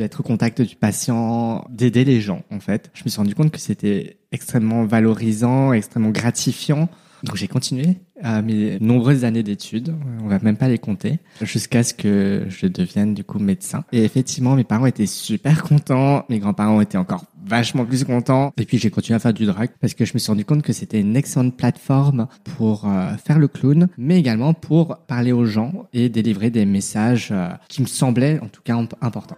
d'être au contact du patient, d'aider les gens en fait. Je me suis rendu compte que c'était extrêmement valorisant, extrêmement gratifiant. Donc j'ai continué à mes nombreuses années d'études, on va même pas les compter, jusqu'à ce que je devienne du coup médecin. Et effectivement, mes parents étaient super contents, mes grands-parents étaient encore vachement plus contents. Et puis j'ai continué à faire du drag parce que je me suis rendu compte que c'était une excellente plateforme pour euh, faire le clown, mais également pour parler aux gens et délivrer des messages euh, qui me semblaient en tout cas importants.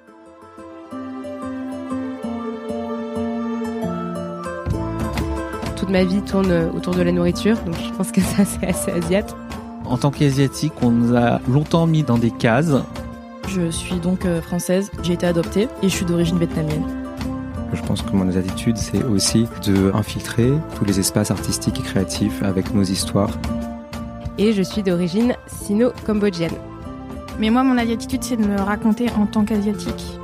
Ma vie tourne autour de la nourriture, donc je pense que ça c'est assez asiatique. En tant qu'asiatique, on nous a longtemps mis dans des cases. Je suis donc euh, française, j'ai été adoptée et je suis d'origine vietnamienne. Je pense que mon attitude, c'est aussi de infiltrer tous les espaces artistiques et créatifs avec nos histoires. Et je suis d'origine sino-cambodgienne. Mais moi, mon attitude, c'est de me raconter en tant qu'asiatique.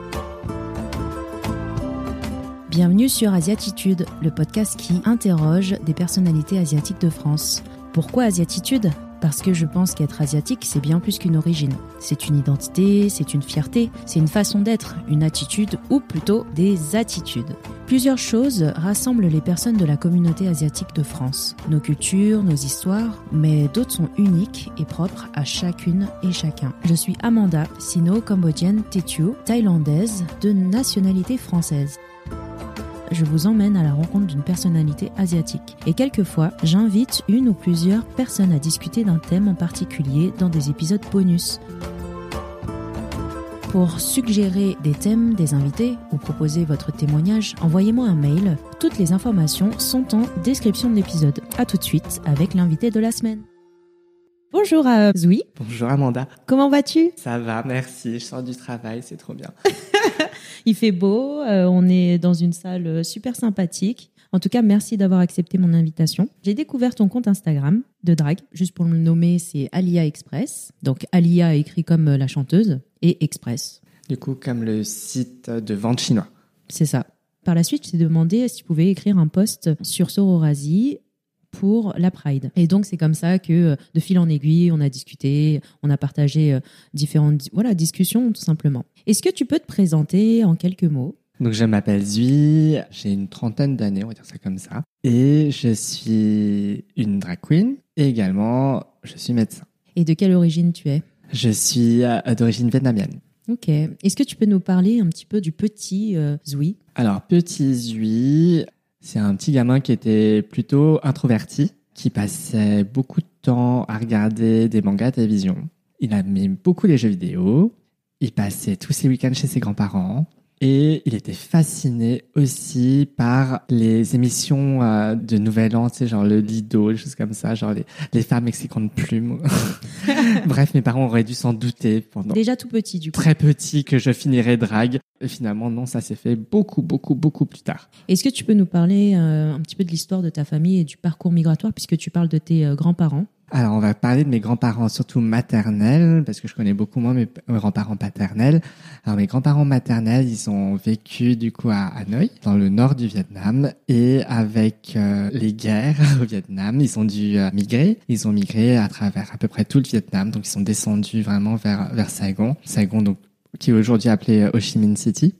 Bienvenue sur Asiatitude, le podcast qui interroge des personnalités asiatiques de France. Pourquoi Asiatitude? Parce que je pense qu'être asiatique, c'est bien plus qu'une origine. C'est une identité, c'est une fierté, c'est une façon d'être, une attitude ou plutôt des attitudes. Plusieurs choses rassemblent les personnes de la communauté asiatique de France. Nos cultures, nos histoires, mais d'autres sont uniques et propres à chacune et chacun. Je suis Amanda, sino-cambodgienne Tetu, thaïlandaise de nationalité française je vous emmène à la rencontre d'une personnalité asiatique. Et quelquefois, j'invite une ou plusieurs personnes à discuter d'un thème en particulier dans des épisodes bonus. Pour suggérer des thèmes, des invités ou proposer votre témoignage, envoyez-moi un mail. Toutes les informations sont en description de l'épisode. A tout de suite avec l'invité de la semaine. Bonjour à Zoui. Bonjour Amanda. Comment vas-tu? Ça va, merci. Je sors du travail, c'est trop bien. Il fait beau, euh, on est dans une salle euh, super sympathique. En tout cas, merci d'avoir accepté mon invitation. J'ai découvert ton compte Instagram de drag. Juste pour le nommer, c'est Alia Express. Donc Alia écrit comme euh, la chanteuse et Express. Du coup, comme le site de vente chinois. C'est ça. Par la suite, je t'ai demandé si tu pouvais écrire un post sur Sororasi pour la Pride. Et donc c'est comme ça que euh, de fil en aiguille, on a discuté, on a partagé euh, différentes voilà, discussions tout simplement. Est-ce que tu peux te présenter en quelques mots? Donc je m'appelle Zui, j'ai une trentaine d'années, on va dire ça comme ça, et je suis une drag queen et également je suis médecin. Et de quelle origine tu es? Je suis euh, d'origine vietnamienne. Ok. Est-ce que tu peux nous parler un petit peu du petit Zui? Alors petit Zui, c'est un petit gamin qui était plutôt introverti, qui passait beaucoup de temps à regarder des mangas à télévision. Il aimait beaucoup les jeux vidéo. Il passait tous ses week-ends chez ses grands-parents. Et il était fasciné aussi par les émissions euh, de Nouvel An, tu sais, genre le Lido, des choses comme ça, genre les, les femmes mexicaines plumes. Bref, mes parents auraient dû s'en douter pendant. Déjà tout petit, du coup. Très petit que je finirais drague. Et finalement, non, ça s'est fait beaucoup, beaucoup, beaucoup plus tard. Est-ce que tu peux nous parler euh, un petit peu de l'histoire de ta famille et du parcours migratoire, puisque tu parles de tes euh, grands-parents? Alors, on va parler de mes grands-parents, surtout maternels, parce que je connais beaucoup moins mes grands-parents paternels. Alors, mes grands-parents maternels, ils ont vécu du coup à Hanoï, dans le nord du Vietnam, et avec euh, les guerres au Vietnam, ils ont dû euh, migrer. Ils ont migré à travers à peu près tout le Vietnam, donc ils sont descendus vraiment vers vers Saigon, Saigon donc qui est aujourd'hui appelé Ho Chi Minh City,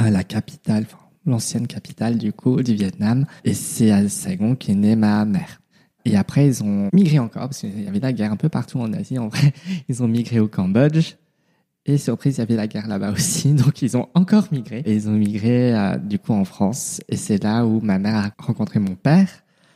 euh, la capitale, l'ancienne capitale du coup du Vietnam. Et c'est à Saigon qu'est née ma mère. Et après, ils ont migré encore, parce qu'il y avait la guerre un peu partout en Asie. En vrai, ils ont migré au Cambodge. Et surprise, il y avait la guerre là-bas aussi. Donc, ils ont encore migré. Et ils ont migré, euh, du coup, en France. Et c'est là où ma mère a rencontré mon père.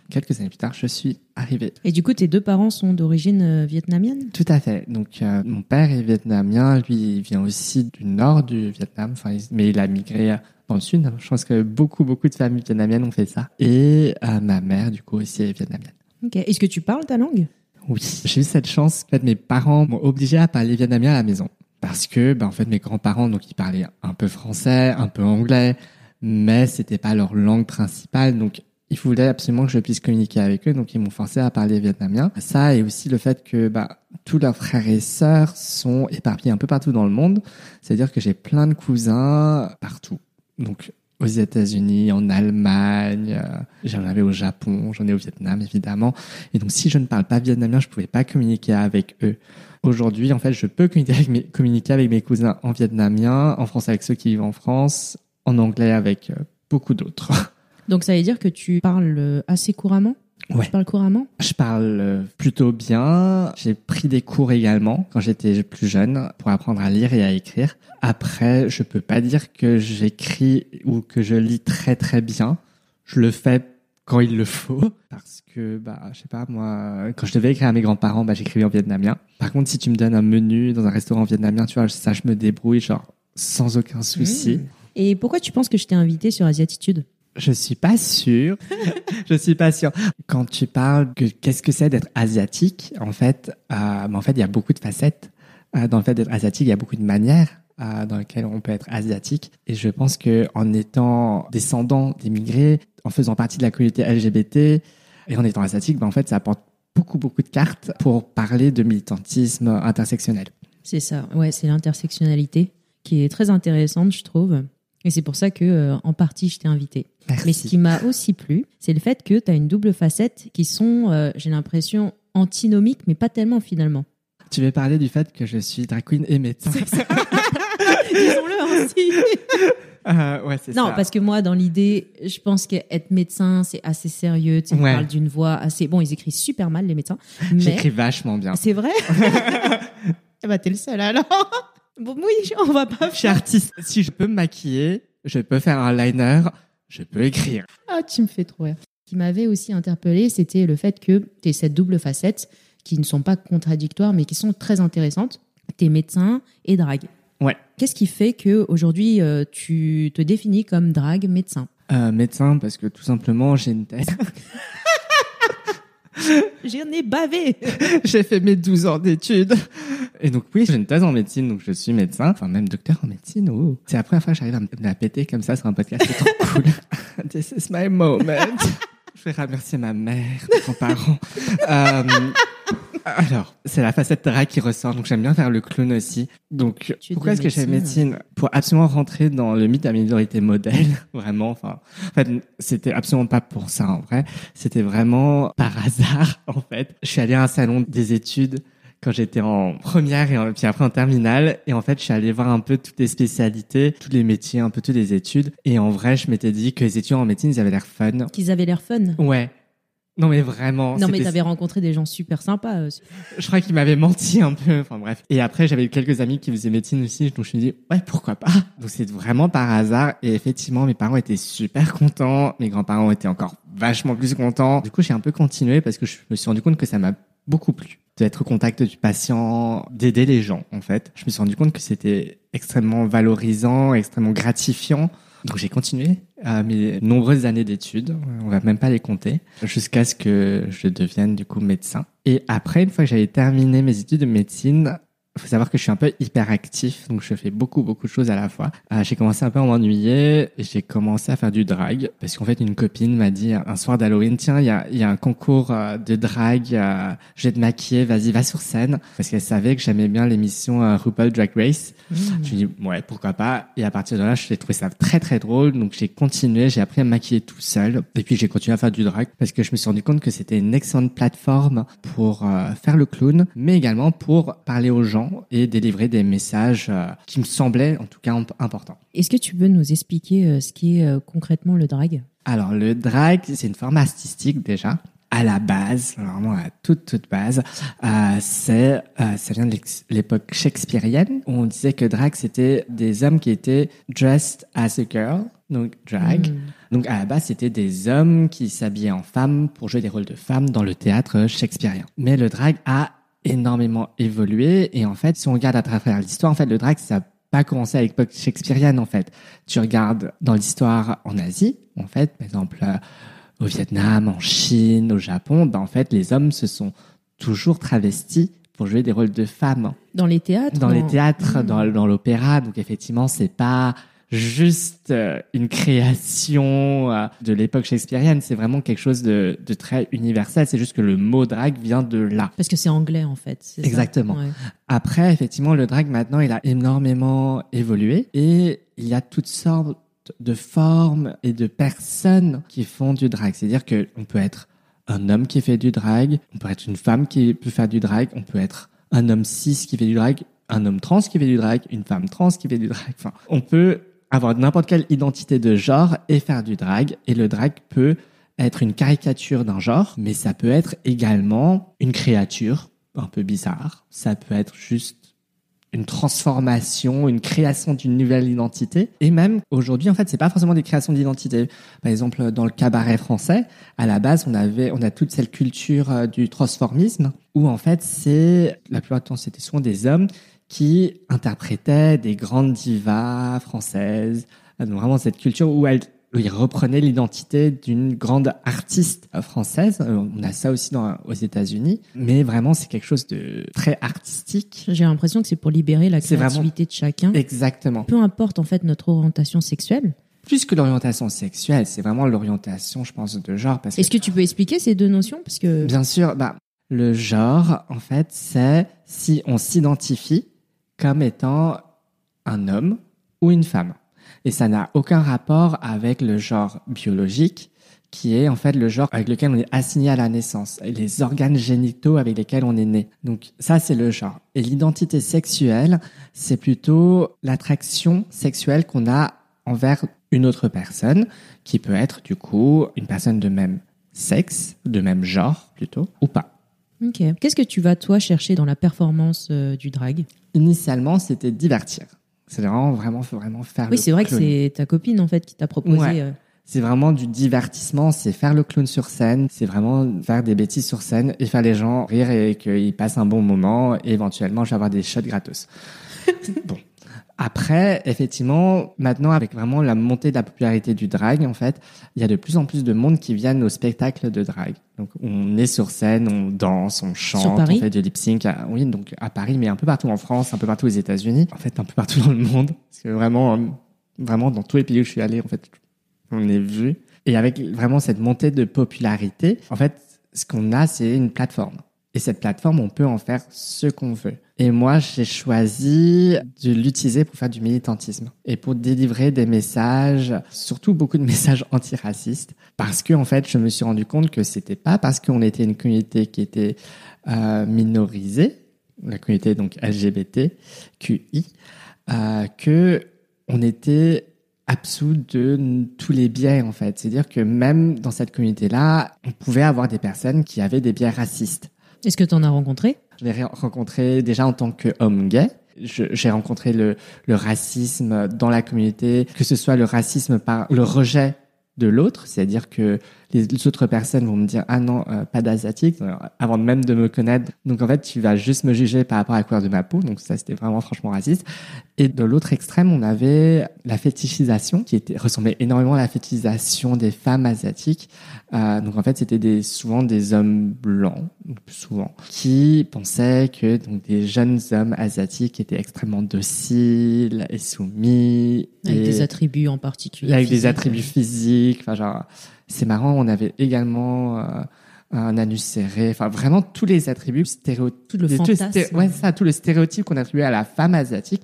Quelques années plus tard, je suis arrivé. Et du coup, tes deux parents sont d'origine euh, vietnamienne? Tout à fait. Donc, euh, mon père est vietnamien. Lui, il vient aussi du nord du Vietnam. Enfin, mais il a migré dans le sud. Je pense que beaucoup, beaucoup de familles vietnamiennes ont fait ça. Et ma mère, du coup, aussi est vietnamienne. Est-ce que tu parles ta langue? Oui, j'ai eu cette chance. En fait, mes parents m'ont obligé à parler vietnamien à la maison parce que, ben, en fait, mes grands-parents, donc, ils parlaient un peu français, un peu anglais, mais c'était pas leur langue principale, donc ils voulaient absolument que je puisse communiquer avec eux, donc ils m'ont forcé à parler vietnamien. Ça et aussi le fait que bah, tous leurs frères et sœurs sont éparpillés un peu partout dans le monde, c'est-à-dire que j'ai plein de cousins partout. Donc aux États-Unis, en Allemagne, euh, j'en avais au Japon, j'en ai au Vietnam évidemment. Et donc si je ne parle pas vietnamien, je pouvais pas communiquer avec eux. Aujourd'hui, en fait, je peux communiquer avec, mes, communiquer avec mes cousins en vietnamien, en français avec ceux qui vivent en France, en anglais avec euh, beaucoup d'autres. Donc ça veut dire que tu parles euh, assez couramment? Ouais. Tu parles couramment? Je parle euh, plutôt bien. J'ai pris des cours également quand j'étais plus jeune pour apprendre à lire et à écrire. Après, je peux pas dire que j'écris ou que je lis très très bien. Je le fais quand il le faut parce que bah je sais pas moi quand je devais écrire à mes grands-parents bah j'écrivais en vietnamien. Par contre, si tu me donnes un menu dans un restaurant vietnamien, tu vois, ça je me débrouille genre sans aucun souci. Et pourquoi tu penses que je t'ai invité sur Asiatitude? Je suis pas sûr. je suis pas sûr. Quand tu parles que qu'est-ce que c'est d'être asiatique, en fait, euh, mais en fait, il y a beaucoup de facettes. Euh, dans le fait d'être asiatique, il y a beaucoup de manières euh, dans lesquelles on peut être asiatique. Et je pense que en étant descendant d'immigrés, en faisant partie de la communauté LGBT et en étant asiatique, ben, en fait, ça apporte beaucoup beaucoup de cartes pour parler de militantisme intersectionnel. C'est ça, ouais, c'est l'intersectionnalité qui est très intéressante, je trouve. Et c'est pour ça que, euh, en partie, je t'ai invité. Merci. Mais ce qui m'a aussi plu, c'est le fait que tu as une double facette qui sont, euh, j'ai l'impression, antinomiques, mais pas tellement finalement. Tu veux parler du fait que je suis drag queen et médecin Disons-le ainsi. Euh, Ouais, Non, ça. parce que moi, dans l'idée, je pense qu'être médecin, c'est assez sérieux. Tu sais, Ouais. Ils parlent d'une voix assez. Bon, ils écrivent super mal, les médecins. Mais J'écris vachement bien. c'est vrai? Eh ben, t'es le seul alors. Bon, oui, on va pas Je suis artiste. Si je peux me maquiller, je peux faire un liner, je peux écrire. Ah, tu me fais trop rire. Ce qui m'avait aussi interpellé, c'était le fait que tu cette double facette qui ne sont pas contradictoires, mais qui sont très intéressantes. Tu es médecin et drague. Ouais. Qu'est-ce qui fait que aujourd'hui euh, tu te définis comme drague médecin? Euh, médecin, parce que tout simplement, j'ai une thèse. J'en ai bavé. j'ai fait mes 12 ans d'études. Et donc, oui, j'ai une thèse en médecine, donc je suis médecin. Enfin, même docteur en médecine. Oh. C'est la première fois que j'arrive à me la péter comme ça sur un podcast. C'est trop cool. This is my moment. Je vais remercier ma mère, mes grands-parents. Euh, alors, c'est la facette drag qui ressort, donc j'aime bien faire le clown aussi. Donc, Tu pourquoi est-ce que je fais médecine. médecine Pour absolument rentrer dans le mythe de la minorité modèle, vraiment. Enfin, en fait, c'était absolument pas pour ça en vrai. C'était vraiment par hasard, en fait. Je suis allé à un salon des études quand j'étais en première et en- puis après en terminale. Et en fait, je suis allé voir un peu toutes les spécialités, tous les métiers, un peu toutes les études. Et en vrai, je m'étais dit que les étudiants en médecine, ils avaient l'air fun. Qu'ils avaient l'air fun. Ouais. Non mais vraiment. Non, mais t'avais rencontré des gens super sympas. euh, Je crois qu'ils m'avaient menti un peu. Enfin bref. Et après, j'avais quelques amis qui faisaient médecine aussi. Donc je me suis dit, ouais, pourquoi pas? Donc c'est vraiment par hasard. Et effectivement, mes parents étaient super contents. Mes grands-parents étaient encore vachement plus contents. Du coup, j'ai un peu continué parce que je me suis rendu compte que ça m'a beaucoup plu d'être au contact du patient, d'aider les gens en fait. Je me suis rendu compte que c'était extrêmement valorisant, extrêmement gratifiant. Donc j'ai continué mes nombreuses années d'études, on va même pas les compter, jusqu'à ce que je devienne du coup médecin. Et après, une fois que j'avais terminé mes études de médecine, il faut savoir que je suis un peu hyperactif, donc je fais beaucoup beaucoup de choses à la fois. Euh, j'ai commencé un peu à m'ennuyer, et j'ai commencé à faire du drag parce qu'en fait une copine m'a dit un soir d'Halloween, tiens, il y a, il y a un concours euh, de drag, euh, je vais te maquiller, vas-y, va sur scène, parce qu'elle savait que j'aimais bien l'émission euh, RuPaul Drag Race. Je me dit, ouais, pourquoi pas? Et à partir de là, j'ai trouvé ça très, très drôle. Donc, j'ai continué, j'ai appris à me maquiller tout seul. Et puis, j'ai continué à faire du drag parce que je me suis rendu compte que c'était une excellente plateforme pour faire le clown, mais également pour parler aux gens et délivrer des messages euh, qui me semblaient, en tout cas, imp- importants. Est-ce que tu peux nous expliquer euh, ce qu'est euh, concrètement le drag? Alors, le drag, c'est une forme artistique déjà. À la base, vraiment à toute toute base, euh, c'est euh, ça vient de l'époque shakespearienne où on disait que drag c'était des hommes qui étaient dressed as a girl, donc drag. Donc à la base c'était des hommes qui s'habillaient en femmes pour jouer des rôles de femmes dans le théâtre shakespearien. Mais le drag a énormément évolué et en fait si on regarde à travers l'histoire, en fait le drag ça a pas commencé à l'époque shakespearienne en fait. Tu regardes dans l'histoire en Asie, en fait, par exemple euh, au Vietnam, en Chine, au Japon, ben en fait les hommes se sont toujours travestis pour jouer des rôles de femmes Dans les théâtres dans les théâtres, Mm. dans, dans l'opéra. Donc effectivement, c'est pas juste euh, une création euh, de l'époque shakespearienne, c'est vraiment quelque chose de, de très universel. C'est juste que le mot drag vient de là. Parce que c'est anglais en fait. ça? Exactement. Ouais. Après, effectivement, le drag maintenant, il a énormément évolué et il y a toutes sortes de formes et de personnes qui font du drag. C'est-à-dire que on peut être un homme qui fait du drag, on peut être une femme qui peut faire du drag, on peut être un homme cis qui fait du drag, un homme trans qui fait du drag, une femme trans qui fait du drag. Enfin, on peut avoir n'importe quelle identité de genre et faire du drag. Et le drag peut être une caricature d'un genre, mais ça peut être également une créature un peu bizarre. Ça peut être juste une transformation, une création d'une nouvelle identité. Et même aujourd'hui, en fait, c'est pas forcément des créations d'identité. Par exemple, dans le cabaret français, à la base, on avait, on a toute cette culture euh, du transformisme où en fait, c'est la plupart du temps, c'était souvent des hommes qui interprétaient des grandes divas françaises. Donc vraiment cette culture où elles où il reprenait l'identité d'une grande artiste française. Euh, On a ça aussi dans, aux États-Unis, mais vraiment c'est quelque chose de très artistique. J'ai l'impression que c'est pour libérer la vraiment- créativité de chacun. Exactement. Peu importe en fait notre orientation sexuelle. Plus que l'orientation sexuelle, c'est vraiment l'orientation, je pense, de genre. Parce que Est-ce que tu peux expliquer ces deux notions? Parce que Bien sûr, bah, le genre, en fait, c'est si on s'identifie comme étant un homme ou une femme. Et ça n'a aucun rapport avec le genre biologique, qui est en fait le genre avec lequel on est assigné à la naissance, et les organes génitaux avec lesquels on est né. Donc ça, c'est le genre. Et l'identité sexuelle, c'est plutôt l'attraction sexuelle qu'on a envers une autre personne, qui peut être du coup une personne de même sexe, de même genre plutôt, ou pas. Ok. Qu'est-ce que tu vas toi chercher dans la performance euh, du drag? Initialement, c'était divertir. C'est vraiment, vraiment, faut vraiment faire Oui, le c'est vrai que c'est ta copine en fait qui t'a proposé. Ouais. euh, C'est vraiment du divertissement, c'est faire le clown sur scène, c'est vraiment faire des bêtises sur scène et faire les gens rire et qu'ils passent un bon moment et éventuellement je vais avoir des shots gratos. bon. Après, effectivement, maintenant avec vraiment la montée de la popularité du drag, en fait, il y a de plus en plus de monde qui viennent au spectacle de drag. Donc on est sur scène, on danse, on chante, on fait du lip sync. à- Oui, donc à Paris, mais un peu partout en France, un peu partout aux États-Unis, en fait un peu partout dans le monde, parce que vraiment, euh, vraiment dans tous les pays où je suis allé, en fait, on est vu. Et avec vraiment cette montée de popularité, en fait, ce qu'on a, c'est une plateforme. Et cette plateforme, on peut en faire ce qu'on veut. Et moi, j'ai choisi de l'utiliser pour faire du militantisme et pour délivrer des messages, surtout beaucoup de messages antiracistes, parce que en fait, je me suis rendu compte que c'était pas parce qu'on était une communauté qui était euh, minorisée, la communauté donc LGBTQI, euh, que on était absous de tous les biais en fait. C'est-à-dire que même dans cette communauté-là, on pouvait avoir des personnes qui avaient des biais racistes. Est-ce que tu en as rencontré? Je l'ai ré- rencontré déjà en tant qu'homme gay. J'ai rencontré le, le racisme dans la communauté, que ce soit le racisme par le rejet de l'autre, c'est-à-dire que les autres personnes vont me dire ah non euh, pas d'asiatique euh, avant même de me connaître. Donc en fait tu vas juste me juger par rapport à la couleur de ma peau. Donc ça c'était vraiment franchement raciste. Et de l'autre extrême on avait la fétichisation qui était ressemblait énormément à la fétichisation des femmes asiatiques. Euh, donc en fait c'était des souvent des hommes blancs souvent qui pensaient que donc des jeunes hommes asiatiques étaient extrêmement dociles et soumis Avec et des attributs en particulier avec des attributs physiques. Enfin, genre, c'est marrant. On avait également euh, un anus serré. Enfin, vraiment tous les attributs stéréotypes. Tout le les sté- ouais, ça, tout le stéréotype qu'on attribuait à la femme asiatique,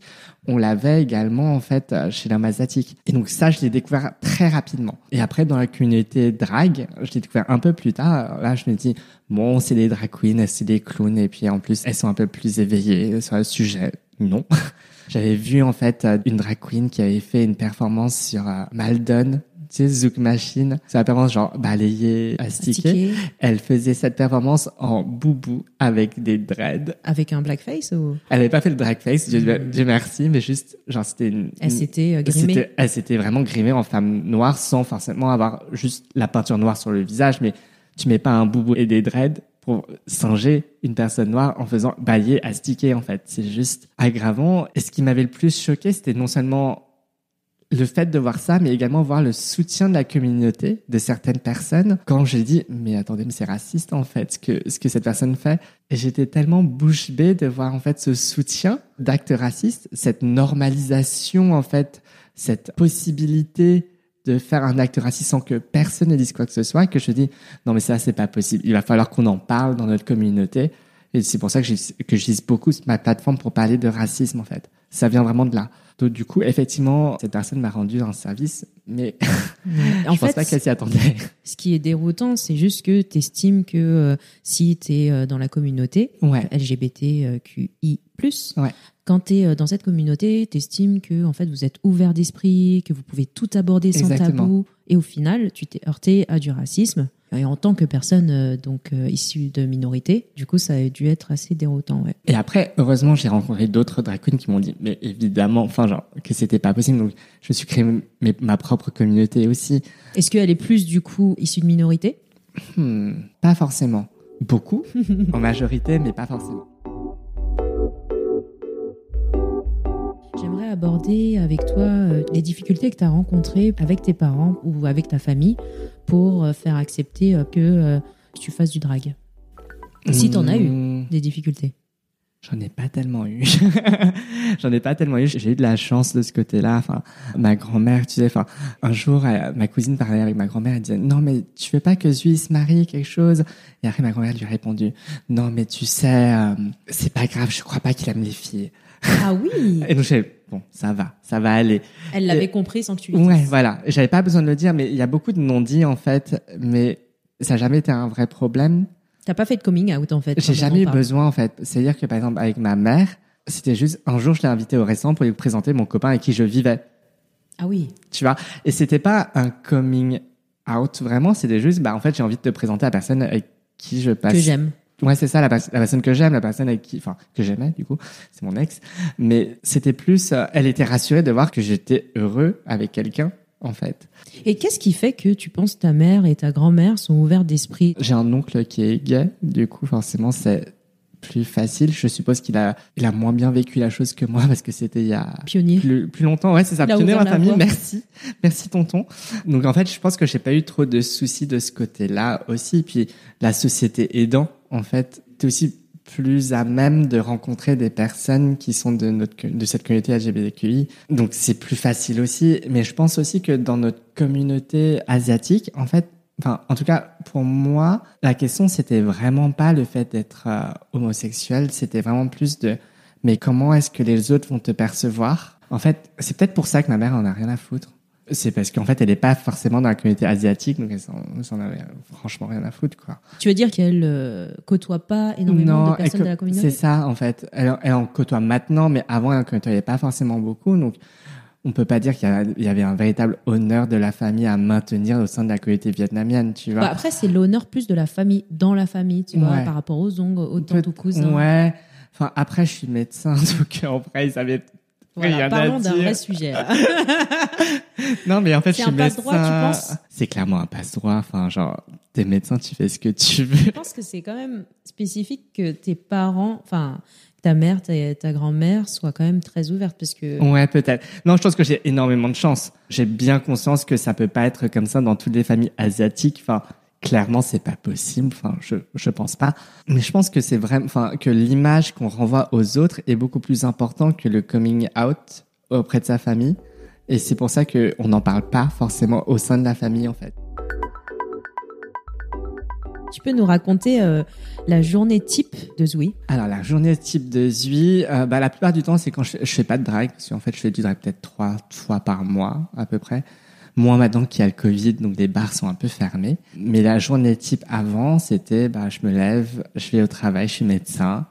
on l'avait également en fait euh, chez l'homme asiatique. Et donc ça, je l'ai découvert très rapidement. Et après, dans la communauté drag, je l'ai découvert un peu plus tard. Là, je me dis bon, c'est des drag queens, c'est des clowns, et puis en plus, elles sont un peu plus éveillées sur le sujet. Non. J'avais vu en fait euh, une drag queen qui avait fait une performance sur euh, Maldon, tu sais, Zouk Machine. C'est la performance genre balayée, astiquée. Astiqué, Elle faisait cette performance en boubou avec des dreads. avec un blackface ou? Elle n'avait pas fait le dragface, Dieu, Dieu merci, mais juste, genre, c'était une... elle s'était euh, grimée Elle s'était vraiment grimée en femme noire sans forcément avoir juste la peinture noire sur le visage, mais tu mets pas un boubou et des dreads pour singer une personne noire en faisant bailler, astiquer, en fait. C'est juste aggravant. Et ce qui m'avait le plus choqué, c'était non seulement le fait de voir ça, mais également voir le soutien de la communauté, de certaines personnes, quand j'ai dit, mais attendez, mais c'est raciste, en fait, ce que, ce que cette personne fait. Et j'étais tellement bouche bée de voir, en fait, ce soutien d'actes racistes, cette normalisation, en fait, cette possibilité de faire un acte raciste sans que personne ne dise quoi que ce soit, que je dis, non, mais ça, c'est pas possible. Il va falloir qu'on en parle dans notre communauté. Et c'est pour ça que j'utilise beaucoup ma plateforme pour parler de racisme, en fait. Ça vient vraiment de là. Donc du coup, effectivement, cette personne m'a rendu un service, mais En je pense fait, pas qu'elle s'y attendait. ce qui est déroutant, c'est juste que tu estimes que euh, si tu es dans la communauté Ouais. LGBTQI+, Ouais. quand tu es dans cette communauté, tu estimes que en fait, vous êtes ouvert d'esprit, que vous pouvez tout aborder sans Exactement. tabou, et au final, tu t'es heurté à du racisme. Et en tant que personne euh, donc euh, issue de minorité, du coup, ça a dû être assez déroutant. Ouais. Et après, heureusement, j'ai rencontré d'autres drag queens qui m'ont dit, mais évidemment, enfin, genre, que c'était pas possible. Donc, je me suis créé ma propre communauté aussi. Est-ce qu'elle est plus du coup issue de minorité? Hmm, pas forcément. Beaucoup, en majorité, mais pas forcément. Aborder avec toi euh, les difficultés que tu as rencontrées avec tes parents ou avec ta famille pour euh, faire accepter euh, que tu fasses du drag. Si t'en as eu. Hmm, Des difficultés. J'en ai pas tellement eu. J'en ai pas tellement eu. J'ai eu de la chance de ce côté-là. Enfin, ma grand-mère, tu sais, enfin, un jour, ma cousine parlait avec ma grand-mère. Elle disait, non, mais tu veux pas que Zui se marie, quelque chose? Et après, ma grand-mère lui a répondu, non, mais tu sais, euh, c'est pas grave, je crois pas qu'il aime les filles. Ah oui Et donc, j'ai, bon, ça va, ça va aller. Elle l'avait Et- compris sans que tu lui Ouais, dises. voilà. J'avais pas besoin de le dire, mais il y a beaucoup de non-dits, en fait, mais ça n'a jamais été un vrai problème. T'as pas fait de coming out en fait. J'ai jamais eu besoin, en fait. C'est-à-dire que, par exemple, avec ma mère, c'était juste, un jour, je l'ai invité au restaurant pour lui présenter mon copain avec qui je vivais. Ah oui. Tu vois? Et c'était pas un coming out, vraiment. C'était juste, bah, en fait, j'ai envie de te présenter la personne avec qui je passe. Que j'aime. Ouais, c'est ça, la, pers- la personne que j'aime, la personne avec qui, enfin, que j'aimais, du coup, c'est mon ex. Mais c'était plus, euh, elle était rassurée de voir que j'étais heureux avec quelqu'un, en fait. Et qu'est-ce qui fait que tu penses ta mère et ta grand-mère sont ouvertes d'esprit? J'ai un oncle qui est gay, du coup, forcément, c'est plus facile. Je suppose qu'il a, il a moins bien vécu la chose que moi parce que c'était il y a Pionnier. plus, plus longtemps. Ouais, c'est ça. Pionnier ma la famille. Merci. Merci, tonton. Donc, en fait, je pense que j'ai pas eu trop de soucis de ce côté-là aussi. Puis, la société aidant, en fait, t'es aussi plus à même de rencontrer des personnes qui sont de notre de cette communauté LGBTQI. Donc c'est plus facile aussi, mais je pense aussi que dans notre communauté asiatique, en fait, enfin en tout cas pour moi, la question c'était vraiment pas le fait d'être euh, homosexuel, c'était vraiment plus de mais comment est-ce que les autres vont te percevoir? En fait, c'est peut-être pour ça que ma mère en a rien à foutre. C'est parce qu'en fait, elle n'est pas forcément dans la communauté asiatique, donc elle s'en avait franchement rien à foutre, quoi. Tu veux dire qu'elle euh, côtoie pas énormément de personnes de la communauté? C'est ça, en fait. Elle, elle en côtoie maintenant, mais avant, elle en côtoyait pas forcément beaucoup. Donc, on peut pas dire qu'il y, avait un véritable honneur de la famille à maintenir au sein de la communauté vietnamienne, tu vois. Bah, après, c'est l'honneur plus de la famille, dans la famille, tu vois, par rapport aux ongles, aux tantes, aux cousins. Ouais. Enfin, après, je suis médecin, donc en vrai, ils avaient Voilà, parlons d'un vrai sujet. Non, mais en fait, je C'est suis un médecin. passe-droit, tu penses C'est clairement un passe-droit. Enfin, genre, t'es médecin, tu fais ce que tu veux. Je pense que c'est quand même spécifique que tes parents, enfin, ta mère, ta, ta grand-mère soient quand même très ouvertes parce que Ouais, peut-être. Non, je pense que j'ai énormément de chance. J'ai bien conscience que ça peut pas être comme ça dans toutes les familles asiatiques. Enfin, clairement, c'est pas possible. Enfin, je, je pense pas. Mais je pense que c'est vraiment, enfin, que l'image qu'on renvoie aux autres est beaucoup plus important que le coming out auprès de sa famille. Et c'est pour ça que on n'en parle pas forcément au sein de la famille, en fait. tu peux nous raconter euh, la journée type de Zoui? Alors la journée type de Zui, euh, bah, la plupart du temps c'est quand je, je fais pas de drag, parce qu'en fait je fais du drag peut-être trois fois par mois à peu près. Moins maintenant qu'il y a le Covid, donc les bars sont un peu fermés. Mais la journée type avant, c'était bah, je me lève, je vais au travail, je suis médecin,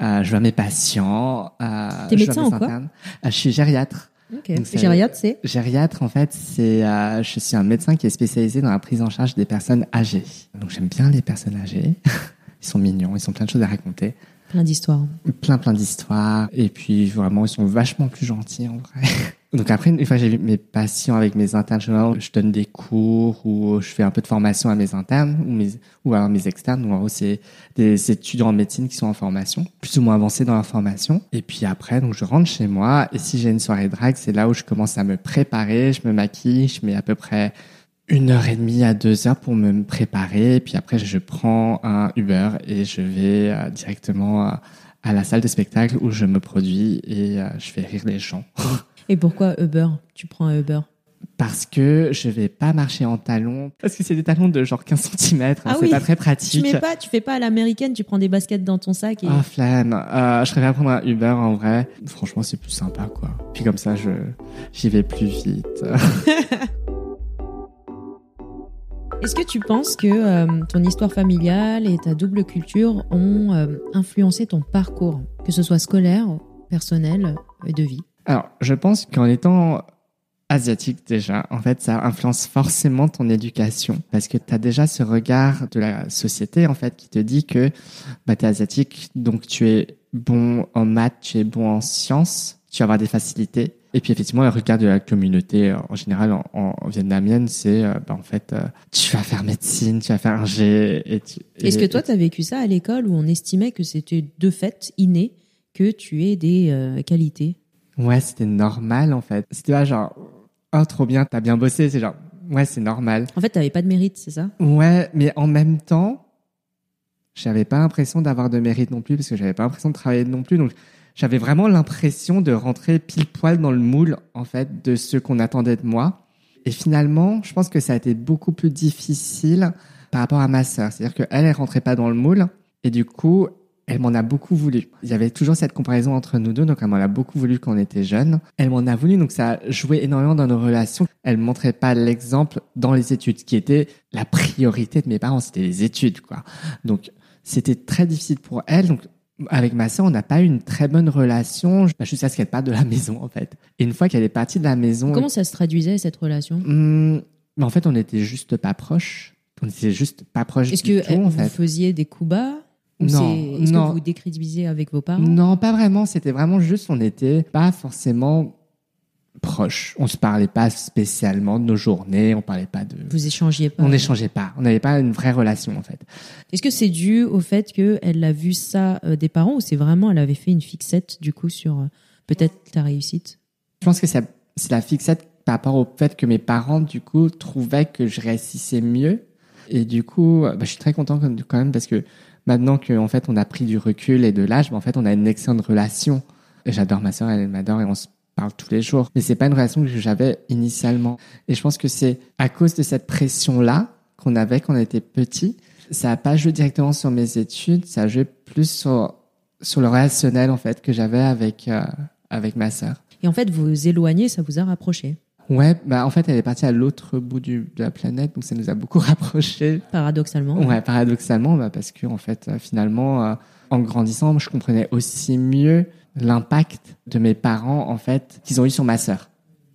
euh, je vois mes patients. Euh, T'es médecin en quoi. Euh, Je suis gériatre. Ok. Donc, c'est- Gériatre, c'est Gériatre, en fait, c'est, euh, je suis un médecin qui est spécialisé dans la prise en charge des personnes âgées. Donc j'aime bien les personnes âgées. Ils sont mignons, ils ont plein de choses à raconter plein d'histoires. plein plein d'histoires et puis vraiment ils sont vachement plus gentils en vrai. Donc après une fois que j'ai mes patients avec mes internes, je donne des cours ou je fais un peu de formation à mes internes ou mes ou à mes externes. Donc en gros c'est des étudiants en médecine qui sont en formation, plus ou moins avancés dans leur formation. Et puis après donc je rentre chez moi et si j'ai une soirée drag, c'est là où je commence à me préparer, je me maquille, je mets à peu près une heure et demie à deux heures pour me préparer. Puis après, je prends un Uber et je vais euh, directement euh, à la salle de spectacle où je me produis et euh, je fais rire les gens. Et pourquoi Uber? Tu prends un Uber? Parce que je vais pas marcher en talons. Parce que c'est des talons de genre 15 cm. Ah c'est oui. pas très Tu pratique. mets pas, tu fais pas à l'américaine, tu prends des baskets dans ton sac et Ah, flemme. Euh, je préfère prendre un Uber en vrai. Franchement, c'est plus sympa, quoi. Puis comme ça, je, j'y vais plus vite. Est-ce que tu penses que euh, ton histoire familiale et ta double culture ont euh, influencé ton parcours, que ce soit scolaire, personnel et de vie? Alors, je pense qu'en étant asiatique déjà, en fait, ça influence forcément ton éducation. Parce que tu as déjà ce regard de la société, en fait, qui te dit que bah, tu es asiatique, donc tu es bon en maths, tu es bon en sciences, tu vas avoir des facilités. Et puis effectivement, le regard de la communauté en général en, en vietnamienne, c'est euh, bah, en fait, euh, tu vas faire médecine, tu vas faire un G. Et tu- Est-ce que toi, tu as vécu ça à l'école où on estimait que c'était de fait inné que tu aies des euh, qualités? Ouais, c'était normal en fait. C'était pas genre, oh trop bien, t'as bien bossé. C'est genre, ouais, c'est normal. En fait, tu pas de mérite, c'est ça? Ouais, mais en même temps, j'avais pas l'impression d'avoir de mérite non plus parce que j'avais pas l'impression de travailler non plus. Donc, j'avais vraiment l'impression de rentrer pile poil dans le moule en fait de ce qu'on attendait de moi. Et finalement, je pense que ça a été beaucoup plus difficile par rapport à ma sœur. C'est-à-dire qu'elle, elle rentrait pas dans le moule et du coup, elle m'en a beaucoup voulu. Il y avait toujours cette comparaison entre nous deux, donc elle m'en a beaucoup voulu quand on était jeunes. Elle m'en a voulu, donc ça a joué énormément dans nos relations. Elle montrait pas l'exemple dans les études, qui était la priorité de mes parents, c'était les études, quoi. Donc c'était très difficile pour elle. Donc avec ma sœur, on n'a pas eu une très bonne relation bah, jusqu'à ce qu'elle parte de la maison, en fait. Et une fois qu'elle est partie de la maison, Comment ça se traduisait cette relation? Hum, mais en fait, on était juste pas proches. On était juste pas proches Est-ce que tout, euh, en vous fait. faisiez des coups bas? Ou Non, Est-ce que vous décrédibilisiez avec vos parents? Non, pas vraiment. C'était vraiment juste, on n'était pas forcément proches. On se parlait pas spécialement de nos journées. On parlait pas de. Vous échangiez pas On n'échangeait pas. On n'avait pas une vraie relation, en fait. Est-ce que c'est dû au fait qu'elle a vu ça euh, des parents ou c'est vraiment elle avait fait une fixette du coup sur euh, peut-être ta réussite? Je pense que c'est la fixette par rapport au fait que mes parents, du coup, trouvaient que je réussissais mieux. Et du coup, bah, je suis très content quand même parce que maintenant qu'en fait, on a pris du recul et de l'âge, bah, en fait, on a une excellente relation. J'adore ma sœur, elle m'adore et on se parle tous les jours. Mais c'est pas une relation que j'avais initialement. Et je pense que c'est à cause de cette pression-là qu'on avait quand on était petit. Ça a pas joué directement sur mes études, ça a joué plus sur, sur le relationnel, en fait, que j'avais avec, euh, avec ma sœur. Et en fait, vous éloigner, ça vous a rapproché? Ouais, bah en fait, elle est partie à l'autre bout du, de la planète, donc ça nous a beaucoup rapprochés. Paradoxalement. Ouais, paradoxalement, bah parce que en fait, euh, finalement, euh, en grandissant, je comprenais aussi mieux l'impact de mes parents en fait qu'ils ont eu sur ma sœur,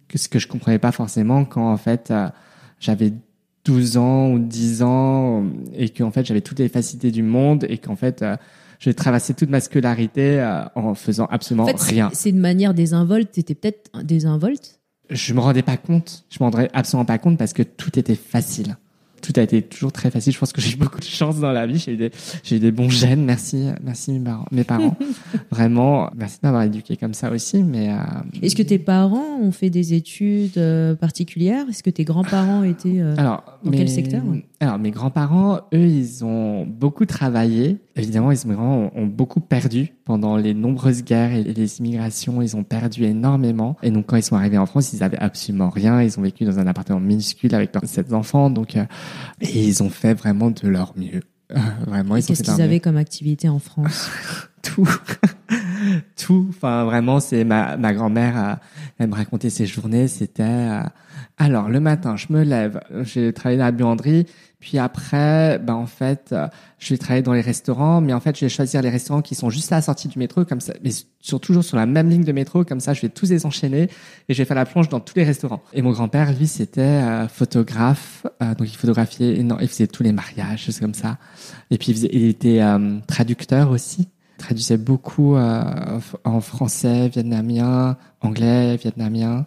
que ce que je comprenais pas forcément quand en fait euh, j'avais 12 ans ou 10 ans et que en fait j'avais toutes les facilités du monde et qu'en fait euh, j'ai traversé toute ma scolarité euh, en faisant absolument En fait, c'est- rien. c'est de manière désinvolte. T'étais peut-être désinvolte. Je me rendais pas compte. Je me rendais absolument pas compte parce que tout était facile. Tout a été toujours très facile. Je pense que j'ai eu beaucoup de chance dans la vie. J'ai eu des, j'ai eu des bons gènes. Merci, merci mes parents. Vraiment, merci de m'avoir éduqué comme ça aussi. Mais euh, Est-ce que tes parents ont fait des études euh, particulières? Est-ce que tes grands-parents étaient euh, alors, dans mes- quel secteur Alors, mes grands-parents, eux, ils ont beaucoup travaillé. Évidemment, ils ont, ont beaucoup perdu pendant les nombreuses guerres et les immigrations. Ils ont perdu énormément. Et donc, quand ils sont arrivés en France, ils avaient absolument rien. Ils ont vécu dans un appartement minuscule avec leurs sept enfants. Donc, et ils ont fait vraiment de leur mieux. Euh, vraiment, ils Qu'est-ce qu'ils avaient comme activité en France? Tout, tout. Enfin, vraiment, c'est ma, ma grand-mère, elle me racontait ses journées. C'était euh, alors le matin, je me lève, j'ai travaillé dans la buanderie, puis après, ben en fait, euh, je vais travailler dans les restaurants, mais en fait, je vais choisir les restaurants qui sont juste à la sortie du métro, comme ça, mais sur, toujours sur la même ligne de métro, comme ça, je vais tous les enchaîner et je vais faire la plonge dans tous les restaurants. Et mon grand-père, lui, c'était euh, photographe, euh, donc il photographiait, éno- il faisait tous les mariages, choses comme ça. Et puis il, faisait- il était euh, traducteur aussi traduisait beaucoup euh, en français, vietnamien, anglais, vietnamien.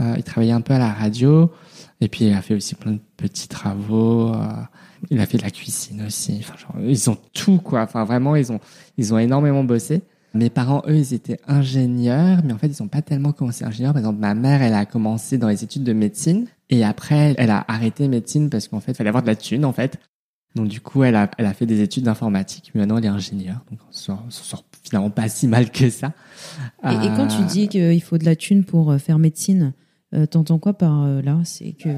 Euh, il travaillait un peu à la radio et puis il a fait aussi plein de petits travaux. euh, il a fait de la cuisine aussi. Enfin, genre, ils ont tout quoi. Enfin vraiment, ils ont ils ont énormément bossé. Mes parents, eux, ils étaient ingénieurs, mais en fait, ils n'ont pas tellement commencé ingénieur. Par exemple, ma mère, elle a commencé dans les études de médecine, et après, elle a arrêté médecine parce qu'en fait, il fallait avoir de la thune, en fait. Donc du coup, elle a, elle a fait des études d'informatique, mais maintenant elle est ingénieure. Donc on s'en on s'en sort finalement pas si mal que ça. et, et quand tu Euh, dis qu'il faut de la thune pour euh, faire médecine, Euh, T'entends quoi par euh, là? C'est que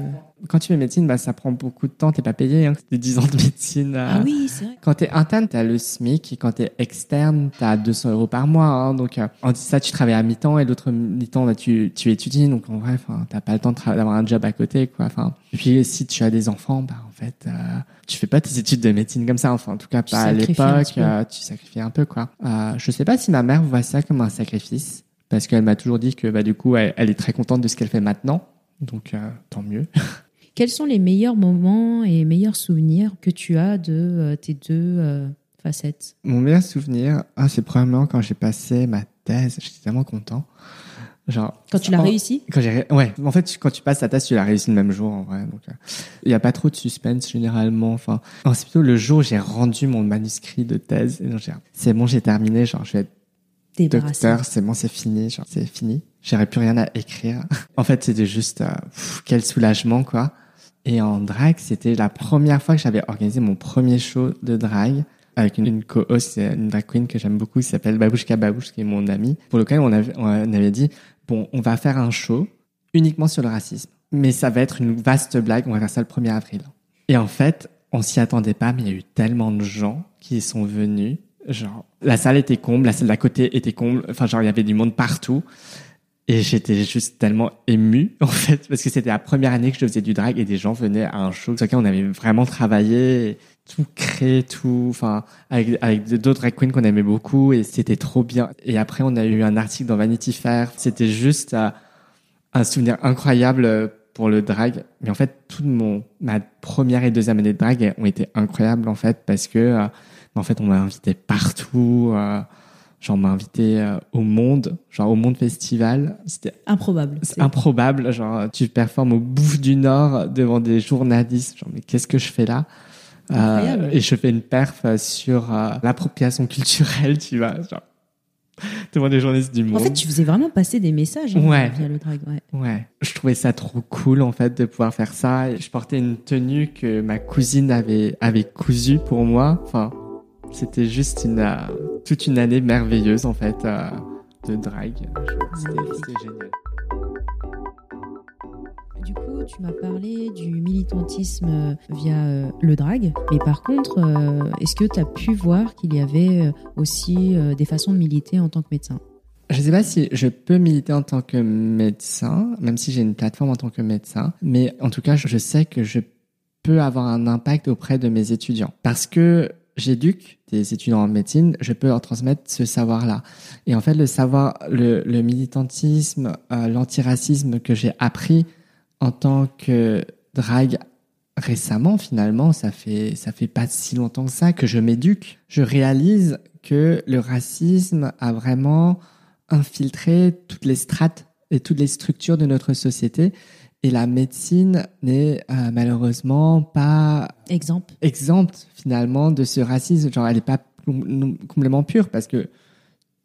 Quand tu fais médecine, bah, ça prend beaucoup de temps. T'es pas payé. Hein. C'est 10 ans de médecine. euh. ah oui, c'est vrai. Quand t'es interne, t'as le SMIC. Et quand t'es externe, t'as 200 euros par mois. Hein. Donc, euh, en ça, tu travailles à mi-temps et l'autre mi-temps, bah, tu, tu étudies. Donc, en vrai, t'as pas le temps d'avoir un job à côté, quoi. Enfin, et puis, si tu as des enfants, bah, en fait, euh, tu fais pas tes études de médecine comme ça. Enfin, en tout cas, Tu pas à l'époque. euh, tu sacrifies un peu, quoi. Je sais pas si ma mère voit ça comme un sacrifice. Parce qu'elle m'a toujours dit que, bah, du coup, elle, elle est très contente de ce qu'elle fait maintenant. Donc, euh, tant mieux. Quels sont les meilleurs moments et meilleurs souvenirs que tu as de euh, tes deux euh, facettes? Mon meilleur souvenir, ah, c'est probablement quand j'ai passé ma thèse. J'étais tellement content. Genre, Quand tu l'as en- réussi? Quand j'ai, ouais. En fait, quand tu passes ta thèse, tu l'as réussi le même jour, en vrai. Donc, il y a pas trop de suspense généralement. Enfin, non, c'est plutôt le jour où j'ai rendu mon manuscrit de thèse. Et donc, j'ai- c'est bon, j'ai terminé. Genre, je vais être Débarrassé. docteur, c'est bon, c'est fini. Genre, c'est fini. J'aurais plus rien à écrire. en fait, c'était juste, euh, pff, quel soulagement, quoi. Et en drag, c'était la première fois que j'avais organisé mon premier show de drag avec une, co-host, c'est une drag queen que j'aime beaucoup, qui s'appelle Babouchka Babouche, qui est mon amie, pour lequel on avait, on avait dit, bon, on va faire un show uniquement sur le racisme. Mais ça va être une vaste blague, on va faire ça le 1er avril. Et en fait, on s'y attendait pas, mais il y a eu tellement de gens qui sont venus. Genre, la salle était comble, la salle d'à côté était comble. Enfin, genre, il y avait du monde partout. Et j'étais juste tellement ému, en fait, parce que c'était la première année que je faisais du drag et des gens venaient à un show sur lequel on avait vraiment travaillé, tout créé, tout, enfin, avec, d'autres drag queens qu'on aimait beaucoup et c'était trop bien. Et après, on a eu un article dans Vanity Fair. C'était juste euh, un souvenir incroyable euh, pour le drag. Mais en fait, toute mon, ma première et deuxième année de drag ont été incroyables, en fait, parce que, euh, en fait, on m'a invité partout, euh, Genre, on m'a invité euh, au Monde, genre au Monde Festival. C'était Improbable. c'est improbable. Genre, tu performes au Bouffe du Nord devant des journalistes. Genre, mais qu'est-ce que je fais là? Euh. Et je fais une perf euh, sur euh, l'appropriation culturelle, tu vois. Genre, devant des journalistes du monde. En fait, tu faisais vraiment passer des messages hein, Ouais. via le drag. Ouais. Ouais, je trouvais ça trop cool en fait de pouvoir faire ça. Et je portais une tenue que ma cousine avait avait cousue pour moi. Enfin, c'était juste une euh, toute une année merveilleuse en fait euh, de drag. Je- C'était génial. Du coup, tu m'as parlé du militantisme euh, via le drag, mais par contre, est-ce que tu as pu voir qu'il y avait aussi des façons de militer en tant que médecin? Je sais pas si je peux militer en tant que médecin, même si j'ai une plateforme en tant que médecin, mais en tout cas, je sais que je peux avoir un impact auprès de mes étudiants parce que j'éduque des étudiants en médecine, je peux leur transmettre ce savoir-là. Et en fait, le savoir, le, militantisme, euh, l'antiracisme que j'ai appris en tant que drag récemment, finalement, ça fait ça fait pas si longtemps que ça que je m'éduque. Je réalise que le racisme a vraiment infiltré toutes les strates et toutes les structures de notre société. Et la médecine n'est euh, malheureusement pas exempte finalement de ce racisme. Genre, elle n'est pas com- complètement pure parce que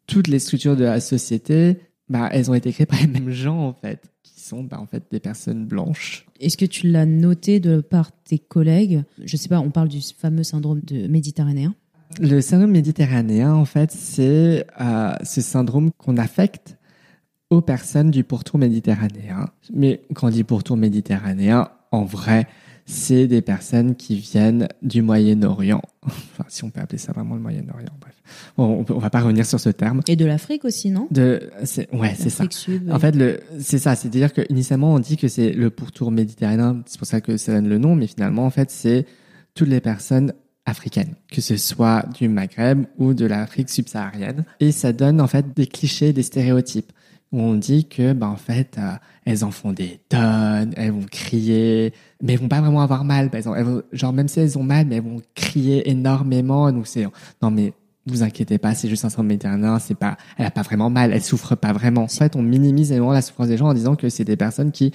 toutes les structures de la société, bah, elles ont été créées par les mêmes gens en fait, qui sont bah, en fait des personnes blanches. Est-ce que tu l'as noté de par tes collègues? Je sais pas, on parle du fameux syndrome de méditerranéen. Le syndrome méditerranéen, en fait, c'est euh, ce syndrome qu'on affecte aux personnes du pourtour méditerranéen. Mais quand on dit pourtour méditerranéen, en vrai, c'est des personnes qui viennent du Moyen-Orient. Enfin, si on peut appeler ça vraiment le Moyen-Orient, bref. Bon, on, on va pas revenir sur ce terme. Et de l'Afrique aussi, non? De, c'est, ouais, c'est ça. En fait, le, c'est ça. C'est-à-dire que initialement, on dit que c'est le pourtour méditerranéen. C'est pour ça que ça donne le nom. Mais finalement, en fait, c'est toutes les personnes africaines, que ce soit du Maghreb ou de l'Afrique subsaharienne. Et ça donne, en fait, des clichés, des stéréotypes. On dit que, bah, en fait, euh, elles en font des tonnes, elles vont crier, mais elles vont pas vraiment avoir mal. Elles vont- genre, même si elles ont mal, mais elles vont crier énormément. Donc, c'est, non, mais vous inquiétez pas, c'est juste un syndrome méditerranéen, c'est pas, elle a pas vraiment mal, elle souffre pas vraiment. En fait, on minimise énormément la souffrance des gens en disant que c'est des personnes qui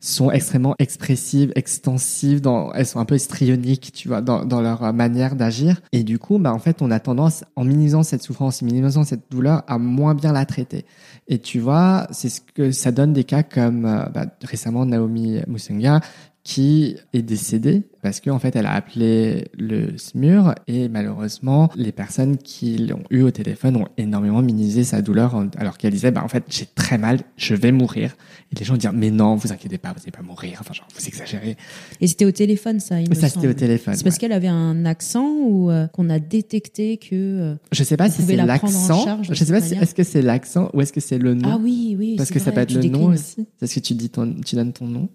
sont extrêmement expressives, extensives, dans, elles sont un peu histrioniques, tu vois, dans, dans leur euh, manière d'agir. Et du coup, bah, en fait, on a tendance, en minimisant cette souffrance, en minimisant cette douleur, à moins bien la traiter. Et tu vois, c'est ce que ça donne des cas comme, euh, bah, récemment, Naomi Musenga, qui est décédée parce qu'en fait elle a appelé le SMUR et malheureusement les personnes qui l'ont eu au téléphone ont énormément minimisé sa douleur en- alors qu'elle disait bah en fait j'ai très mal je vais mourir et les gens disent mais non vous inquiétez pas vous n'allez pas mourir enfin genre vous exagérez Et c'était au téléphone, ça, il me ça c'était au téléphone C'est parce ouais. qu'elle avait un accent ou euh, qu'on a détecté que. euh, je sais pas si c'est en l'accent je sais pas si est-ce que c'est l'accent ou est-ce que c'est le nom? Ah oui, oui. Parce que ça peut être le nom aussi. Est-ce que tu dis ton, tu donnes ton nom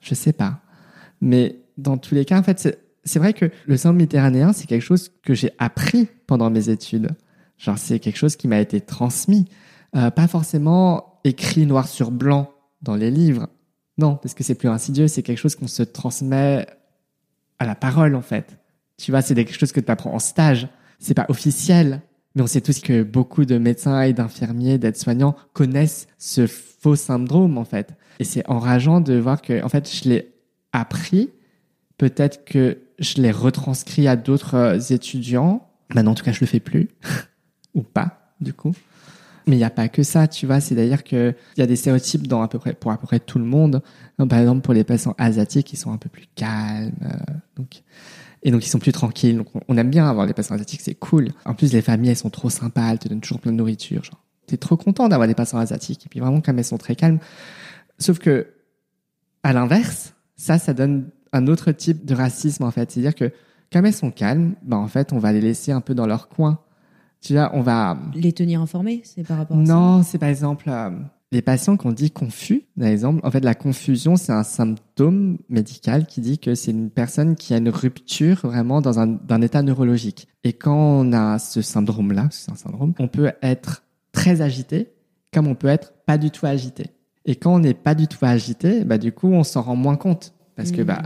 Je sais pas. Mais dans tous les cas, en fait, c'est, vrai que le syndrome méditerranéen, c'est quelque chose que j'ai appris pendant mes études. Genre, c'est quelque chose qui m'a été transmis. Euh, pas forcément écrit noir sur blanc dans les livres. Non, parce que c'est plus insidieux. C'est quelque chose qu'on se transmet à la parole, en fait. Tu vois, c'est quelque chose que tu apprends en stage. C'est pas officiel. On sait tous que beaucoup de médecins et d'infirmiers, d'aides-soignants connaissent ce faux syndrome, en fait. Et c'est enrageant de voir que, en fait, je l'ai appris. Peut-être que je l'ai retranscrit à d'autres euh, étudiants. Maintenant, en tout cas, je le fais plus. Ou pas, du coup. Mais il n'y a pas que ça, tu vois. C'est d'ailleurs qu'il y a des stéréotypes dans peu pour à peu près tout le monde. Par exemple, pour les patients asiatiques, ils sont un peu plus calmes. euh, donc, et donc, ils sont plus tranquilles. Donc, on- aime bien avoir des patients asiatiques, c'est cool. En plus, les familles, elles sont trop sympas, elles te donnent toujours plein de nourriture. Genre, t'es trop content d'avoir des patients asiatiques. Et puis, vraiment, comme elles sont très calmes. Sauf que, à l'inverse, ça, ça donne un autre type de racisme, en fait. C'est-à-dire que, comme elles sont calmes, ben, en fait, on va les laisser un peu dans leur coin. Tu vois, on va, Les tenir informés, c'est par rapport à ça non, c'est par exemple euh, les patients qu'on dit confus, par exemple. En fait, la confusion, c'est un symptôme médical qui dit que c'est une personne qui a une rupture vraiment dans un, d'un état neurologique. Et quand on a ce syndrome-là, c'est un syndrome, on peut être très agité, comme on peut être pas du tout agité. Et quand on n'est pas du tout agité, bah, du coup, on s'en rend moins compte. Parce que, Mhm. bah,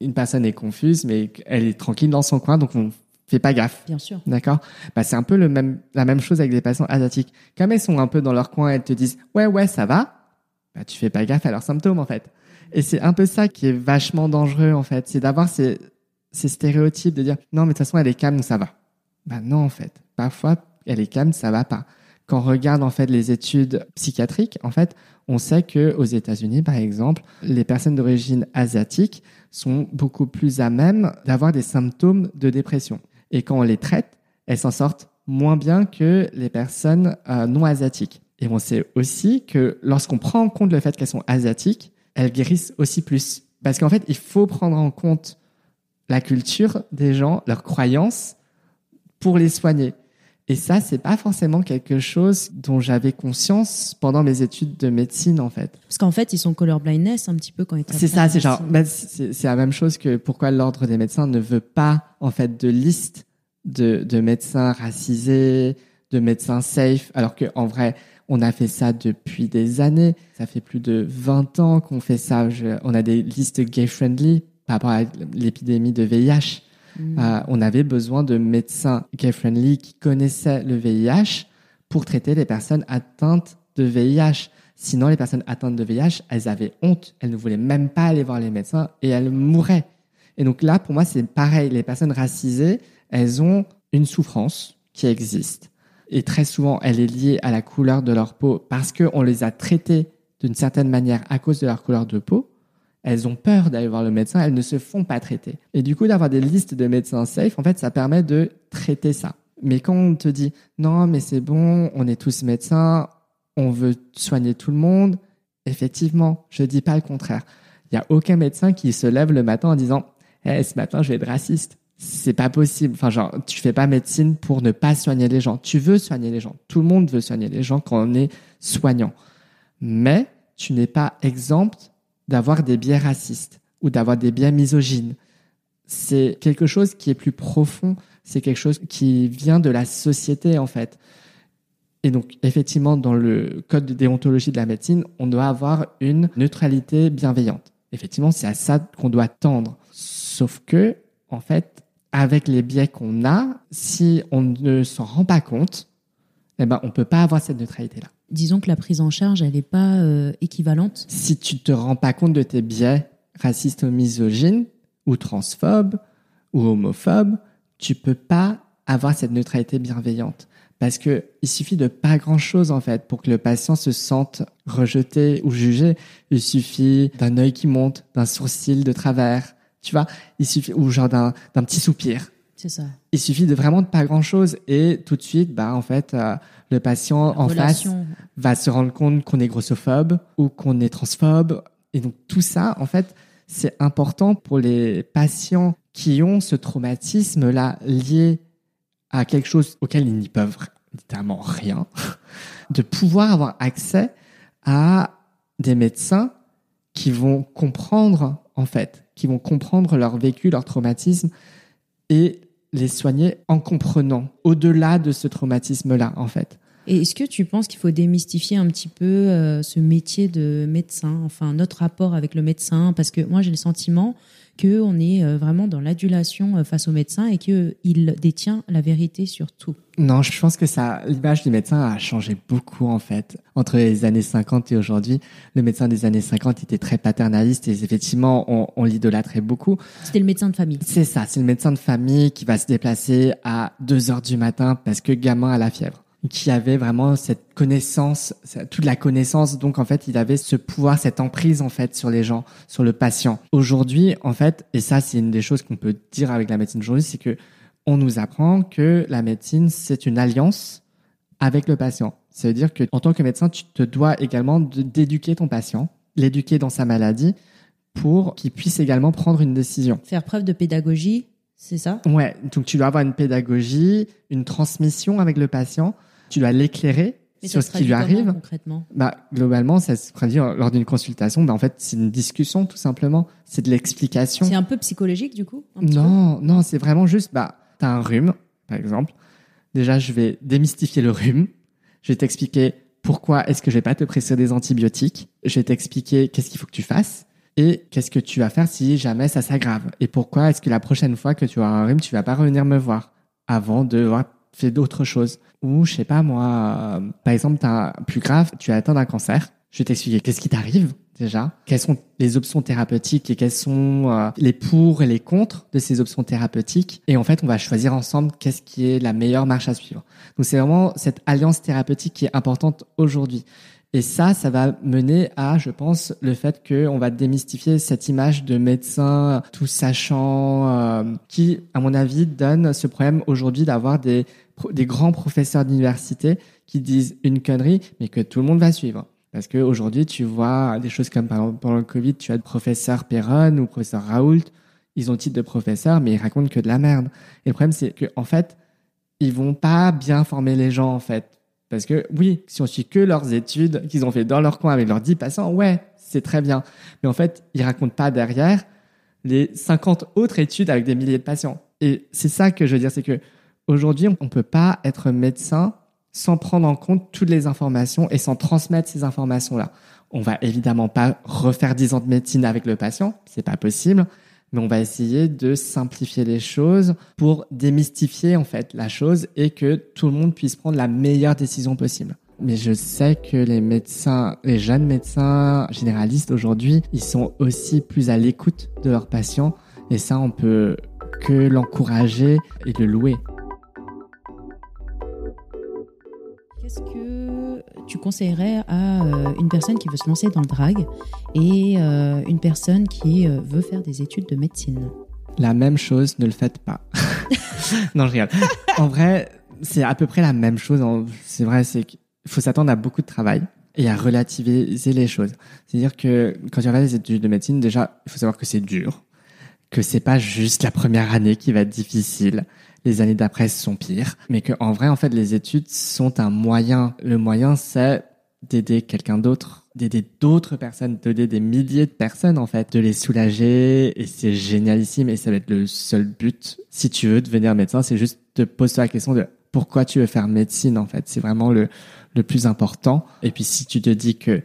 une personne est confuse, mais elle est tranquille dans son coin, donc on fait pas gaffe. Bien sûr. D'accord? Bah, C'est un peu le même, la même chose avec les patients asiatiques. Comme elles sont un peu dans leur coin, elles te disent Ouais, ouais, ça va, bah, tu fais pas gaffe à leurs symptômes en fait. Et c'est un peu ça qui est vachement dangereux en fait. C'est d'avoir ces, ces stéréotypes de dire Non, mais de toute façon, elle est calme, ça va. Bah non, en fait. Parfois, elle est calme, ça va pas. Quand on regarde en fait les études psychiatriques, en fait, on sait que aux États-Unis, par exemple, les personnes d'origine asiatique sont beaucoup plus à même d'avoir des symptômes de dépression. Et quand on les traite, elles s'en sortent moins bien que les personnes euh, non asiatiques. Et on sait aussi que lorsqu'on prend en compte le fait qu'elles sont asiatiques, elles guérissent aussi plus. Parce qu'en fait, il faut prendre en compte la culture des gens, leurs croyances, pour les soigner. Et ça, c'est pas forcément quelque chose dont j'avais conscience pendant mes études de médecine, en fait. Parce qu'en fait, ils sont colorblindness un petit peu quand ils C'est ça, c'est genre, bah, c'est la même chose que pourquoi l'ordre des médecins ne veut pas, en fait, de liste de, de médecins racisés, de médecins safe, alors que en vrai, on a fait ça depuis des années. Ça fait plus de 20 ans qu'on fait ça. Je- on a des listes gay-friendly par rapport à l'épidémie de VIH. Euh, on avait besoin de médecins gay-friendly qui connaissaient le VIH pour traiter les personnes atteintes de VIH. Sinon, les personnes atteintes de VIH, elles avaient honte. Elles ne voulaient même pas aller voir les médecins et elles mouraient. Et donc là, pour moi, c'est pareil. Les personnes racisées, elles ont une souffrance qui existe. Et très souvent, elle est liée à la couleur de leur peau parce qu'on les a traitées d'une certaine manière à cause de leur couleur de peau. Elles ont peur d'aller voir le médecin, elles ne se font pas traiter. Et du coup, d'avoir des listes de médecins safe, en fait, ça permet de traiter ça. Mais quand on te dit non, mais c'est bon, on est tous médecins, on veut soigner tout le monde, effectivement, je dis pas le contraire. Il y a aucun médecin qui se lève le matin en disant Eh, ce matin, je vais être raciste. C'est pas possible. Enfin, genre, tu fais pas médecine pour ne pas soigner les gens. Tu veux soigner les gens. Tout le monde veut soigner les gens quand on est soignant. Mais tu n'es pas exempt d'avoir des biais racistes ou d'avoir des biais misogynes. C'est quelque chose qui est plus profond. C'est quelque chose qui vient de la société, en fait. Et donc, effectivement, dans le code de déontologie de la médecine, on doit avoir une neutralité bienveillante. Effectivement, c'est à ça qu'on doit tendre. Sauf que, en fait, avec les biais qu'on a, si on ne s'en rend pas compte, eh ben, on peut pas avoir cette neutralité-là. Disons que la prise en charge, elle n'est pas euh, équivalente. Si tu te rends pas compte de tes biais racistes ou misogynes, ou transphobes, ou homophobes, tu peux pas avoir cette neutralité bienveillante. Parce que il suffit de pas grand chose, en fait, pour que le patient se sente rejeté ou jugé. Il suffit d'un œil qui monte, d'un sourcil de travers, tu vois. Il suffit, ou genre d'un, d'un petit soupir. C'est ça. Il suffit de vraiment de pas grand chose et tout de suite, bah, en fait, euh, le patient en face va se rendre compte qu'on est grossophobe ou qu'on est transphobe. Et donc tout ça, en fait, c'est important pour les patients qui ont ce traumatisme-là lié à quelque chose auquel ils n'y peuvent littéralement rien, de pouvoir avoir accès à des médecins qui vont comprendre, en fait, qui vont comprendre leur vécu, leur traumatisme et les soigner en comprenant au-delà de ce traumatisme-là, en fait. Et est-ce que tu penses qu'il faut démystifier un petit peu euh, ce métier de médecin, enfin notre rapport avec le médecin? Parce que moi j'ai le sentiment qu'on est euh, vraiment dans l'adulation euh, face au médecin et qu'il détient la vérité sur tout. Non, je pense que ça, l'image du médecin a changé beaucoup en fait. Entre les années 50 et aujourd'hui, le médecin des années 50 était très paternaliste et effectivement, on, on l'idolâtrait beaucoup. C'était le médecin de famille. C'est ça, c'est le médecin de famille qui va se déplacer à 2 heures du matin parce que gamin a la fièvre qui avait vraiment cette connaissance, toute la connaissance. Donc, en fait, il avait ce pouvoir, cette emprise, en fait, sur les gens, sur le patient. Aujourd'hui, en fait, et ça, c'est une des choses qu'on peut dire avec la médecine aujourd'hui, c'est que on nous apprend que la médecine, c'est une alliance avec le patient. Ça veut dire que, en tant que médecin, tu te dois également d'éduquer ton patient, l'éduquer dans sa maladie pour qu'il puisse également prendre une décision. Faire preuve de pédagogie, c'est ça? Ouais, donc tu dois avoir une pédagogie, une transmission avec le patient, tu dois l'éclairer sur ce qui lui arrive. concrètement Bah, globalement, ça se traduit lors d'une consultation. Bah, en fait, c'est une discussion, tout simplement. C'est de l'explication. C'est un peu psychologique du coup Non, non, c'est vraiment juste, bah, t'as un rhume, par exemple. Déjà, je vais démystifier le rhume. Je vais t'expliquer pourquoi est-ce que je vais pas te prescrire des antibiotiques. Je vais t'expliquer qu'est-ce qu'il faut que tu fasses et qu'est-ce que tu vas faire si jamais ça s'aggrave. Et pourquoi est-ce que la prochaine fois que tu auras un rhume, tu vas pas revenir me voir avant de avoir fait d'autres choses. Ou, je sais pas, moi, euh, par exemple, un- plus grave, tu as atteint d'un cancer. Je vais t'expliquer qu'est-ce qui t'arrive déjà, quelles sont les options thérapeutiques et quels sont euh, les pour et les contre de ces options thérapeutiques? Et en fait, on va choisir ensemble qu'est-ce qui est la meilleure marche à suivre. Donc c'est vraiment cette alliance thérapeutique qui est importante aujourd'hui. Et ça, ça va mener à, je pense, le fait qu'on va démystifier cette image de médecin tout sachant, euh, qui, à mon avis, donne ce problème aujourd'hui d'avoir des, des grands professeurs d'université qui disent une connerie, mais que tout le monde va suivre. Parce qu'aujourd'hui, tu vois des choses comme par exemple, pendant le Covid, tu as le professeur Perron ou professeur Raoult, ils ont le titre de professeur, mais ils racontent que de la merde. Et le problème, c'est que en fait, ils vont pas bien former les gens, en fait. Parce que oui, si on suit que leurs études qu'ils ont fait dans leur coin avec leurs 10 patients, ouais, c'est très bien. Mais en fait, ils racontent pas derrière les 50 autres études avec des milliers de patients. Et c'est ça que je veux dire, c'est que aujourd'hui, on peut pas être médecin sans prendre en compte toutes les informations et sans transmettre ces informations-là. On va évidemment pas refaire 10 ans de médecine avec le patient, c'est pas possible, mais on va essayer de simplifier les choses pour démystifier en fait la chose et que tout le monde puisse prendre la meilleure décision possible. Mais je sais que les médecins, les jeunes médecins généralistes aujourd'hui, ils sont aussi plus à l'écoute de leurs patients et ça on peut que l'encourager et le louer. Conseillerais à euh, une personne qui veut se lancer dans le drag et euh, une personne qui euh, veut faire des études de médecine La même chose, ne le faites pas. non, je rigole. En vrai, c'est à peu près la même chose. C'est vrai, c'est qu'il faut s'attendre à beaucoup de travail et à relativiser les choses. C'est-à-dire que quand tu regardes les études de médecine, déjà, il faut savoir que c'est dur, que c'est pas juste la première année qui va être difficile. Les années d'après sont pires, mais que en vrai, en fait, les études sont un moyen. Le moyen, c'est d'aider quelqu'un d'autre, d'aider d'autres personnes, d'aider des milliers de personnes en fait, de les soulager et c'est génialissime et ça va être le seul but. Si tu veux devenir médecin, c'est juste te poser la question de pourquoi tu veux faire médecine en fait. C'est vraiment le, le plus important. Et puis si tu te dis que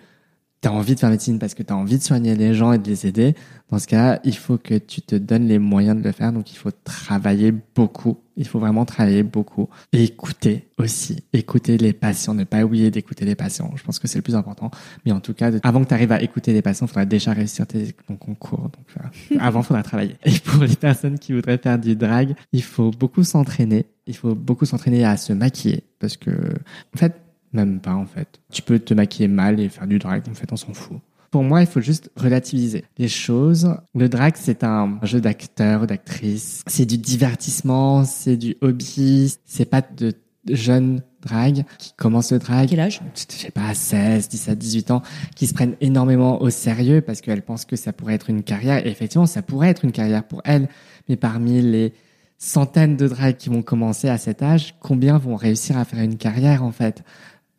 tu as envie de faire médecine parce que tu as envie de soigner les gens et de les aider, dans ce cas, il faut que tu te donnes les moyens de le faire. Donc il faut travailler beaucoup. Il faut vraiment travailler beaucoup. Et écouter aussi. Écouter les patients. Ne pas oublier d'écouter les patients. Je pense que c'est le plus important. Mais en tout cas, avant que tu arrives à écouter les patients, il faudra déjà réussir tes, ton concours. Donc euh, avant, il faudra travailler. Et pour les personnes qui voudraient faire du drag, il faut beaucoup s'entraîner Il faut beaucoup s'entraîner à se maquiller parce que, en fait, même pas en fait. Tu peux te maquiller mal et faire du drag, en fait, on s'en fout. Pour moi, il faut juste relativiser les choses. Le drag, c'est un jeu d'acteur, d'actrice. C'est du divertissement, c'est du hobby. C'est pas de jeunes drag qui commencent le drag. Quel âge? Je sais pas, 16, 17, 18 ans, qui se prennent énormément au sérieux parce qu'elles pensent que ça pourrait être une carrière. Et effectivement, ça pourrait être une carrière pour elles. Mais parmi les centaines de drags qui vont commencer à cet âge, combien vont réussir à faire une carrière en fait?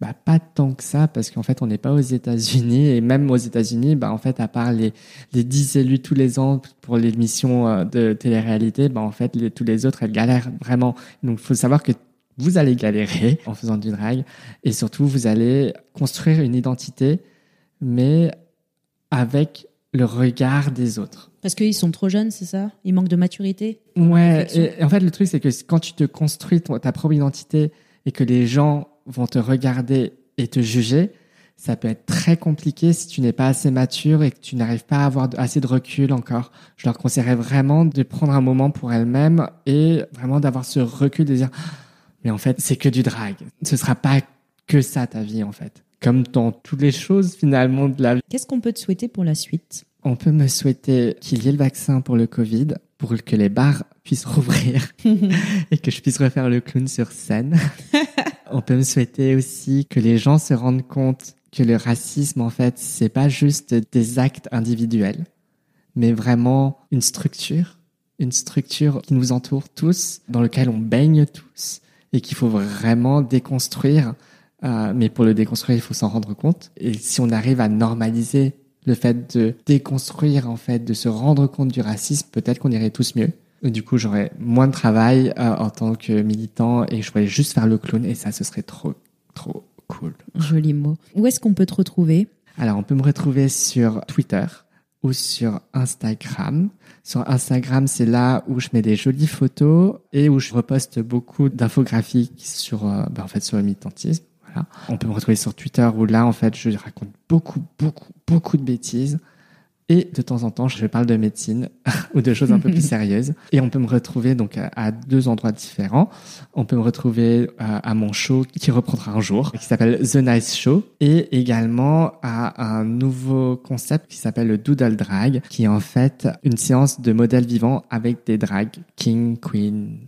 Bah, pas tant que ça, parce qu'en fait, on n'est pas aux États-Unis. Et même aux États-Unis, bah, en fait, à part les, les 10 élus tous les ans pour l'émission euh, de télé-réalité, bah, en fait, les, tous les autres, elles galèrent vraiment. Donc, il faut savoir que vous allez galérer en faisant du drag. Et surtout, vous allez construire une identité, mais avec le regard des autres. Parce qu'ils sont trop jeunes, c'est ça? Ils manquent de maturité? Ouais, et, et en fait, le truc, c'est que quand tu te construis ta propre identité et que les gens vont te regarder et te juger, ça peut être très compliqué si tu n'es pas assez mature et que tu n'arrives pas à avoir assez de recul encore. Je leur conseillerais vraiment de prendre un moment pour elles-mêmes et vraiment d'avoir ce recul de dire, mais en fait, c'est que du drag. Ce sera pas que ça ta vie, en fait. Comme dans toutes les choses, finalement, de la vie. Qu'est-ce qu'on peut te souhaiter pour la suite? On peut me souhaiter qu'il y ait le vaccin pour le Covid, pour que les bars puissent rouvrir et que je puisse refaire le clown sur scène. On peut me souhaiter aussi que les gens se rendent compte que le racisme, en fait, c'est pas juste des actes individuels, mais vraiment une structure, une structure qui nous entoure tous, dans lequel on baigne tous, et qu'il faut vraiment déconstruire. Euh, mais pour le déconstruire, il faut s'en rendre compte. Et si on arrive à normaliser le fait de déconstruire, en fait, de se rendre compte du racisme, peut-être qu'on irait tous mieux. Du coup, j'aurais moins de travail euh, en tant que militant et je pourrais juste faire le clown et ça, ce serait trop, trop cool. Joli mot. Où est-ce qu'on peut te retrouver? Alors, on peut me retrouver sur Twitter ou sur Instagram. Sur Instagram, c'est là où je mets des jolies photos et où je reposte beaucoup d'infographies sur, euh, ben, en fait, sur le militantisme. Voilà. On peut me retrouver sur Twitter où là, en fait, je raconte beaucoup, beaucoup, beaucoup de bêtises. Et de temps en temps, je parle de médecine ou de choses un peu plus sérieuses. Et on peut me retrouver donc à, deux endroits différents. On peut me retrouver à, à mon show qui reprendra un jour, qui s'appelle The Nice Show, et également à un nouveau concept qui s'appelle le Doodle Drag, qui est en fait une séance de modèles vivants avec des drags king, queen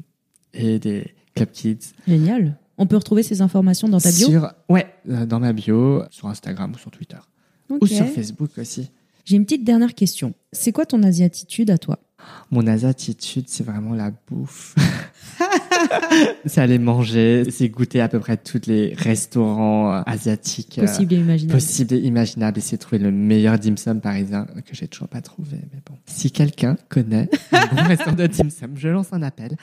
et des club kids. Génial. On peut retrouver ces informations dans ta bio? Sur, ouais, euh, dans ma bio, sur Instagram ou sur Twitter. Ou sur Facebook aussi. J'ai une petite dernière question. C'est quoi ton asiatitude à toi? Mon attitude, c'est vraiment la bouffe. c'est aller manger, c'est goûter à peu près tous les restaurants euh, asiatiques euh, Possible et imaginable. possibles et imaginables. Essayer de trouver le meilleur dim sum parisien que j'ai toujours pas trouvé. Mais bon, si quelqu'un connaît un bon restaurant de dim sum, je lance un appel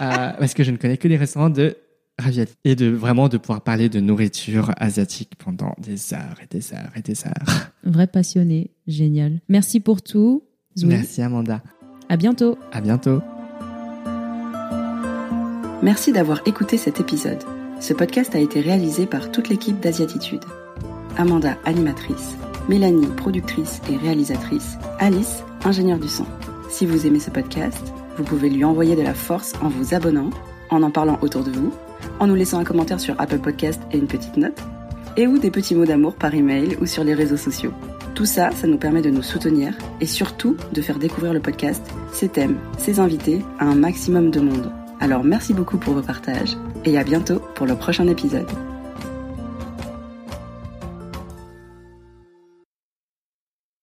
euh, parce que je ne connais que les restaurants de ravioli et de vraiment de pouvoir parler de nourriture asiatique pendant des heures et des heures et des heures. Vrai passionné. Génial. Merci pour tout. Merci Amanda. À bientôt. À bientôt. Merci d'avoir écouté cet épisode. Ce podcast a été réalisé par toute l'équipe d'Asiatitude. Amanda, animatrice, Mélanie, productrice et réalisatrice, Alice, ingénieure du son. Si vous aimez ce podcast, vous pouvez lui envoyer de la force en vous abonnant, en en parlant autour de vous, en nous laissant un commentaire sur Apple Podcast et une petite note, et ou des petits mots d'amour par email ou sur les réseaux sociaux. Tout ça, ça nous permet de nous soutenir et surtout de faire découvrir le podcast, ses thèmes, ses invités à un maximum de monde. Alors merci beaucoup pour vos partages et à bientôt pour le prochain épisode.